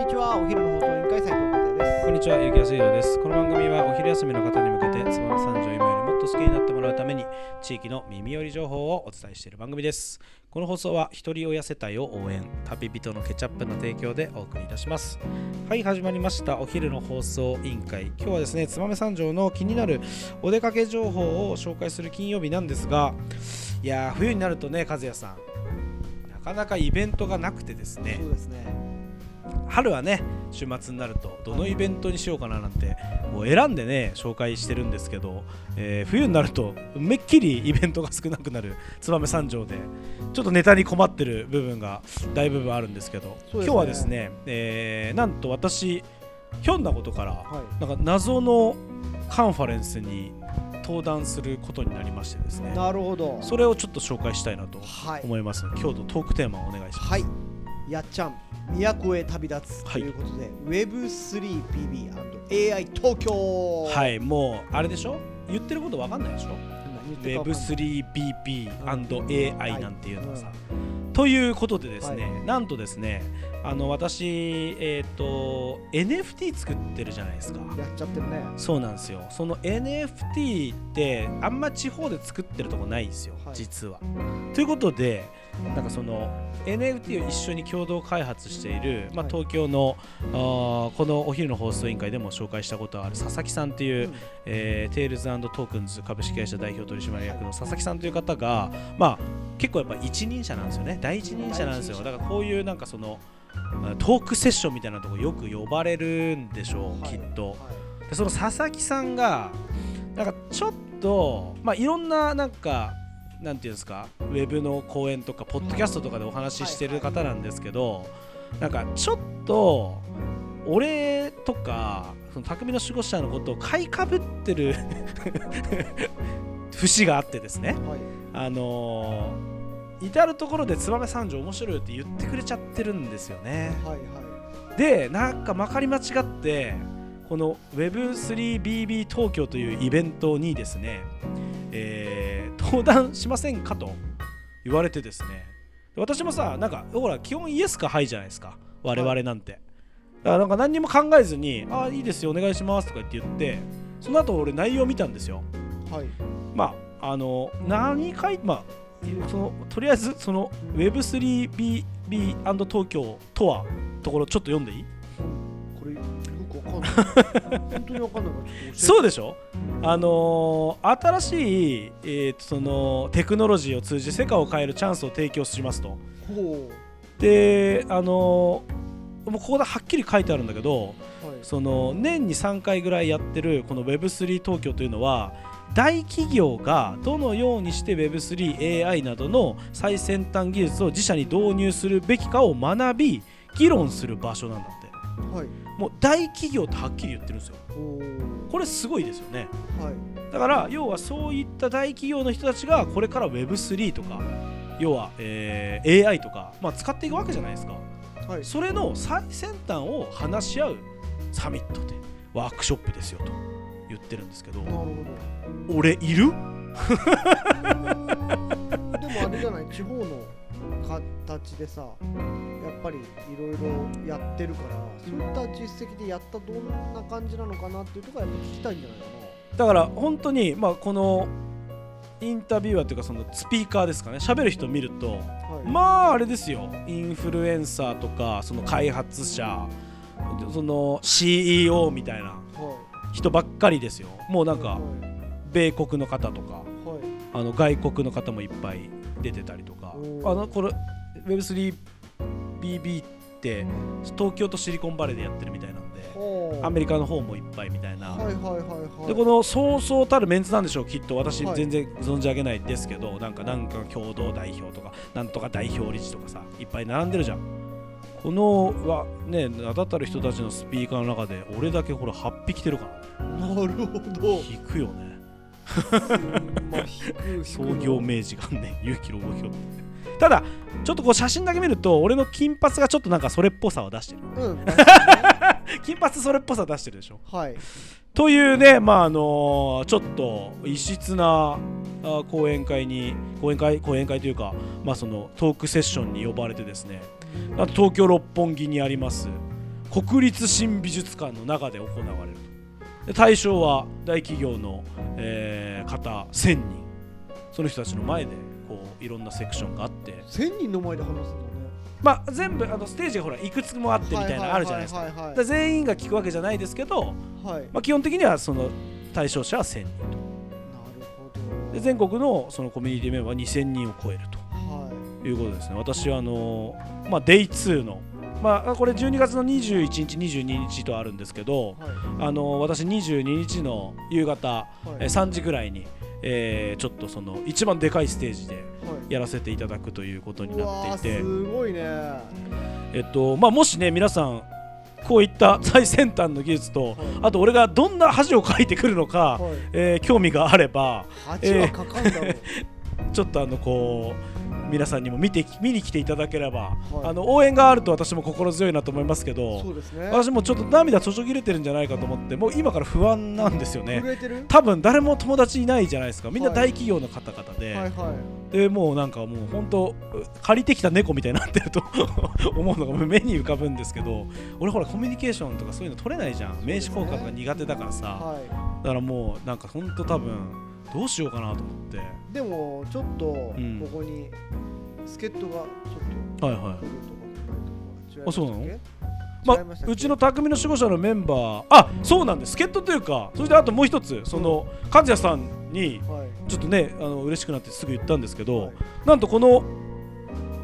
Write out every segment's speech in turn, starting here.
にちはお昼の放送委員会斉藤和也ですこんにちは、ゆきやすいろです。この番組はお昼休みの方に向けて、つばめ三条を今よりもっと好きになってもらうために、地域の耳寄り情報をお伝えしている番組です。この放送は、一人親世帯を応援、旅人のケチャップの提供でお送りいたします。はい、始まりました。お昼の放送委員会。今日はですね、つばめ三条の気になるお出かけ情報を紹介する金曜日なんですが、いやー、冬になるとね、和也さん、なかなかイベントがなくてですね、そうですね春はね週末になるとどのイベントにしようかななんてもう選んでね紹介してるんですけど、えー冬になるとめっきりイベントが少なくなる燕三条でちょっとネタに困ってる部分が大部分あるんですけどね。今日はですね、えーなんと私ひょんなことからはなんか謎のカンファレンスに登壇することになりましてですねいなるほど。それをちょっと紹介したいなとはい。思います今日のトークテーマをお願いします。はいやっちゃん都へ旅立つはい。ということで、Web3PB&AI 東京。はいいもうあれでしょ？言ってることわかんないでしょ？言ってるかわかんない。Web3PP&AI なんていうのはさ、ということでですね、はなんとですねあの私えっ、と NFT 作ってるじゃないですか。やっちゃってるね。そうなんですよ。その NFT ってあんま地方で作ってるとこないんですよ、はい。実は。ということでなんかその NFT を一緒に共同開発している、まあ、はい東京の、あーこのお昼の放送委員会でも紹介したことある佐々木さんっていう、うん。えーテールズトークンズ株式会社代表取締役の佐々木さんという方が、まあ、結構やっぱ一人者なんですよね。第一人者なんですよ。だからこういうなんかそのまあトークセッションみたいなとこよく呼ばれるんでしょう、はい。きっと。はでその佐々木さんがなんかちょっと、まあ、いろんななんかなんていうんですかウェブの講演とかポッドキャストとかでお話ししてる方なんですけど、なんかちょっと俺とかその匠の守護者のことを買いかぶってる 節があってですね。いはい。あのー至る所で燕三条面白いよって言ってくれちゃってるんですよね。はいはい。でなんかまかり間違ってこの Web3BB 東京というイベントにですね、えー登壇しませんかと言われてですね。私もさなんかほら基本イエスかはいじゃないですか。我々なんて、だからなんか何にも考えずに「あいいですよお願いします」とか言って言ってその後俺内容見たんですよ。はい。まああの何書いまあそのとりあえずその Web3BB& 東京とはところちょっと読んでいい？くわかんない。本当にわかんない。からちょっと教えて。そうでしょ？あのー新しい、えーとそのテクノロジーを通じ世界を変えるチャンスを提供しますと。ほであのーもうここではっきり書いてあるんだけどうはい。その年に3回ぐらいやってるこの Web3 東京というのは大企業がどのようにして Web3AI などの最先端技術を自社に導入するべきかを学び議論する場所なんだって。はいもう大企業ってはっきり言ってるんですよ。これすごいですよね。はい。だから要はそういった大企業の人たちがこれから Web3 とか要は、えー AI とか、まあ、使っていくわけじゃないですか。はい。それの最先端を話し合うサミットでワークショップですよと言ってるんですけど。俺いる？ど でもあれじゃない？地方の形でさやっぱりいろいろやってるからそういった実績でやったどんな感じなのかなっていうところはやっぱ聞きたいんじゃないかだから本当に、まあ、このインタビュアーというかそのスピーカーですかね。喋る人見るとなはい。まああれですよ。インフルエンサーとかその開発者その CEO みたいなは人ばっかりですよ。もうなんか米国の方とかはい。あの外国の方もいっぱい出てたりとかあのこれ Web3BB って東京とシリコンバレーでやってるみたいなんでアメリカの方もいっぱいみたいな、はいはいはいはい。でこのそうそうたるメンツなんでしょうきっと私はい。全然存じ上げないですけど、なんかなんか共同代表とかなんとか代表理事とかさいっぱい並んでるじゃん。このはね名だたる人たちのスピーカーの中で俺だけほら8匹来てるから。ねなるほど。引くよね。まあ引く引く 創業明治元年勇気の動きをただちょっとこう写真だけ見ると俺の金髪がちょっとなんかそれっぽさを出してる。うん。金髪それっぽさ出してるでしょ。にはい。というねまああのちょっと異質なあ講演会に講演会講演会というかまあそのトークセッションに呼ばれてですね。あと東京六本木にあります。国立新美術館の中で行われる。とで対象は大企業の、えー方1000人その人たちの前でこういろんなセクションがあって。1000人の前で話すんだね。まあ全部あのステージがほらいくつもあってみたいなのあるじゃないですか。全員が聞くわけじゃないですけど、はい。はいまあ、基本的にはその対象者は1000人と。なるほど。で全国のそのコミュニティメンバーは2000人を超えるはということですね。私はあのまあ、デイ2のまあこれ12月の21日22日とあるんですけどいはい。あの私22日の夕方、はい。えー3時ぐらいに、えーちょっとその一番でかいステージではい。やらせていただくということにうなっていて。すごいね。えっとまあもしね皆さんこういった最先端の技術とはい。あと俺がどんな恥をかいてくるのか、はい。えー興味があれば8はかかんだろうちょっとあのこう皆さんにも見て見に来ていただければ、はい。あの応援があると私も心強いなと思いますけどね。私もちょっと涙注ぎれてるんじゃないかと思ってもう今から不安なんですよね。多分誰も友達いないじゃないですか。みんなはい大企業の方々で、はいはい。でもうなんかもう本当借りてきた猫みたいになってると 思うのが目に浮かぶんですけど俺ほらコミュニケーションとかそういうの取れないじゃん、名刺交換とか苦手だからさ、はだからもうなんか本当多分どうしようかなと思って。いでもちょっとこん。こに助っ人がちょっとはいはい。あそうなの？ま違いましたっけ？うちの匠の守護者のメンバー。あそうなんです。助っ人というかそれであともう一つその和也さんにはい。ちょっとねあの嬉しくなってすぐ言ったんですけど、はい。なんとこの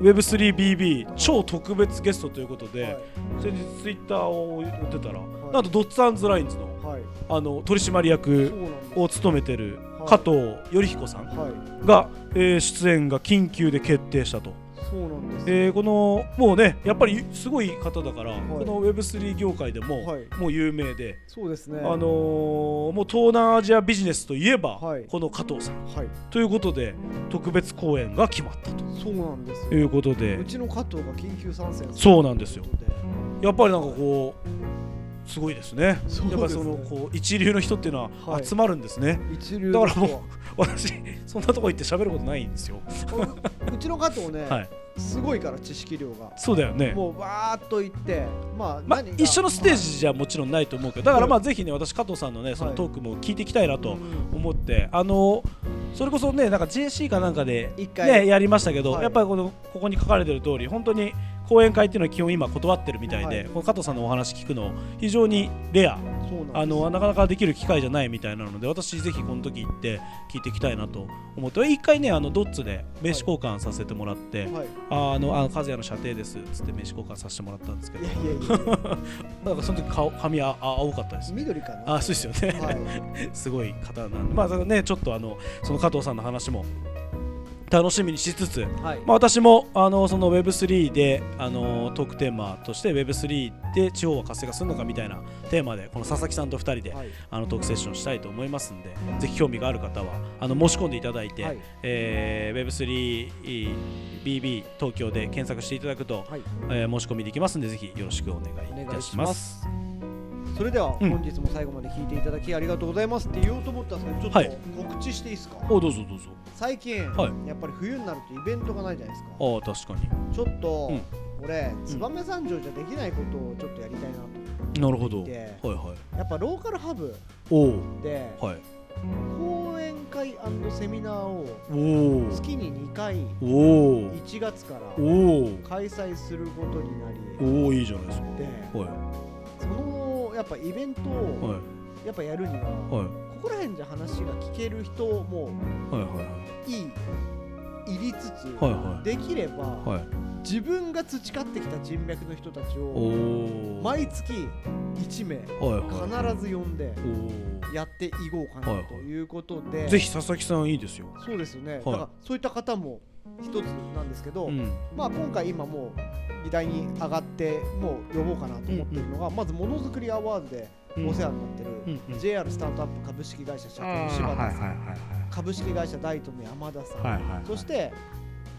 Web3BB 超特別ゲストということで、はい。先日ツイッターを言ってたら、い。なんとドッツアンズラインズのはい。あの取締役を務めてるはい加藤頼彦さんはい。が、えー出演が緊急で決定したと、そうなんです。えーこのもうねやっぱりすごい方だから、い。この Web3 業界でも、はい。もう有名で、そうですね。あのーもう東南アジアビジネスといえば、はい。この加藤さん。はい。ということで特別公演が決まったと。そうなんですいようことで。うちの加藤が緊急参戦そうなんですよ。やっぱりなんかこうすごいですね。すね。やっぱりそのこう一流の人っていうのははい。集まるんですね、一流だからもう私そんなとこ行って喋ることないんですよ。はうちの加藤ね、はい。すごいから知識量が。そうだよね。もうわーっと言ってまあ、まあ一緒のステージじゃもちろんないと思うけどだからまあぜひね私加藤さんのねそのはいトークも聞いていきたいなとうん思ってあのそれこそねなんか JC かなんかでねやりましたけどはい。やっぱりこのここに書かれてる通り本当に講演会っていうのは基本今断ってるみたいはい。でこの加藤さんのお話聞くの非常にレア。なあのなかなかできる機会じゃないみたいなので私ぜひこの時行って聞いていきたいなと思って。一回ねあのドッツで名刺交換させてもらって、はい。ああのあの和也の射程ですっつって名刺交換させてもらったんですけど。いやいやいや なんかその時顔髪ああ青かったですね。緑かな。あそうですよね、はい。すごい方なんで。まあねちょっとあのその加藤さんの話も楽しみにしつつ、はい。まあ、私もあのその Web3 であのトークテーマとして Web3 で地方は活性化するのかみたいなテーマでこの佐々木さんと2人で、はい。あのトークセッションしたいと思いますんでぜひ興味がある方はあの申し込んでいただいて、はい。えー Web3BB 東京で検索していただくと、はい。えー申し込みできますんでぜひよろしくお願いいたします。それではうん。本日も最後まで聞いていただきありがとうございますって言おうと思ったんですけどちょっはいと告知していいですか、おどうぞどうぞ。最近、はい。やっぱり冬になるとイベントがないじゃないですか。ああ確かに。ちょっと、うん。俺燕三条じゃできないことをちょっとやりたいなとなるほど。ではいはい。やっぱローカルハブおおではい。講演会セミナーをおお月に2回おお1月からおお開催することになりおおいいじゃないですか。ではいやっぱイベントをはい。やっぱやるには、はい。ここら辺じゃ話が聞ける人もはいはいい。い入りつつ、はいはい。できれば、はい。自分が培ってきた人脈の人たちおをお毎月1名はいはい。必ず呼んでおやっていこうかはいはない。ということで、おぜひ佐々木さんいいですよ。そうですよね、はい。だからそういった方も一つなんですけど、うん。まあ、今回今もう議題に上がってもう呼ぼうかなと思ってるのが、まずものづくりアワードでお世話になってる、うんうん。JR スタートアップ株式会社社長柴田さん、はいはいはい株式会社大友山田さん、はいはいはい。そして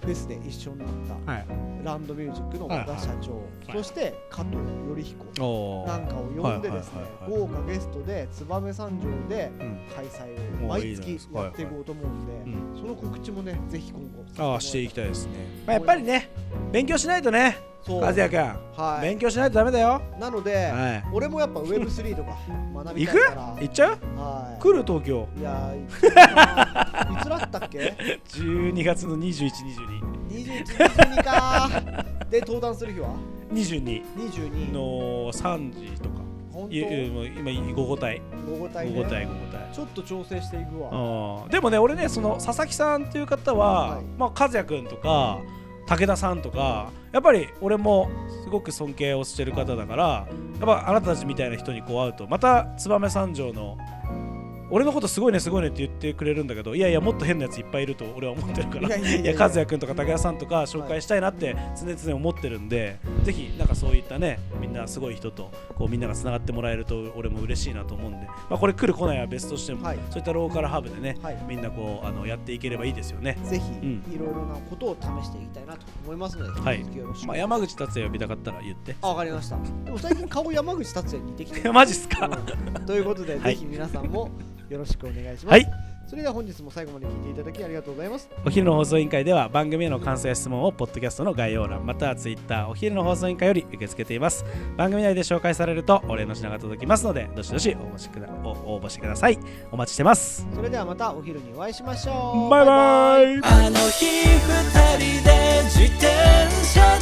フェスで一緒になったはい。ランドミュージックの和田社長、はい。そして加藤頼彦。おなんかを呼んでですねはいはいはい豪華ゲストで燕三条でうん。開催を毎月やっていこうと思うんで、うん。その告知もねぜひ今後ああしていきたいですね、まあ、まあやっぱりね勉強しないとね和也君、はい。勉強しないとダメだよ。なので、はい。俺もやっぱ Web3 とか 学び行くたいから。行っちゃう？はい。来る？東京。いやーいつだったっけ？12月の2122 21、22か。で登壇する日は？22 22の3時とか。本いや今午後帯当午後帯ね。午ちょっと調整していくわ。うん。でもね俺ねその佐々木さんっていう方は、はい。まあ和也君とか武田さんとかやっぱり俺もすごく尊敬をしてる方だからやっぱあなたたちみたいな人にこう会うとまた燕三条の俺のことすごいねすごいねって言ってくれるんだけどいやいやもっと変なやついっぱいいると俺は思ってるから。いや和也君とか武田さんとか紹介したいなって常々思ってるんで、ぜひなんかそういったねみんなすごい人とこうみんながつながってもらえると俺も嬉しいなと思うんで、まあ、これ来る来ないは別としても、はい。そういったローカルハーブでね、はい。みんなこうあのやっていければいいですよね。ぜひうんいろいろなことを試していきたいなと思いますので、はい。まあ、山口達也呼びたかったら言って。あわかりました。でも最近顔山口達也に似てきてる。マジっすか、うん。ということで、はい。ぜひ皆さんもよろしくお願いします、はい。それでは本日も最後まで聞いていただきありがとうございます。お昼の放送委員会では番組への感想や質問をポッドキャストの概要欄またはツイッターお昼の放送委員会より受け付けています。番組内で紹介されるとお礼の品が届きますのでどしどし応募してくだお応募してください。お待ちしてます。それではまたお昼にお会いしましょう。バイバイ。あの日二人で自転車で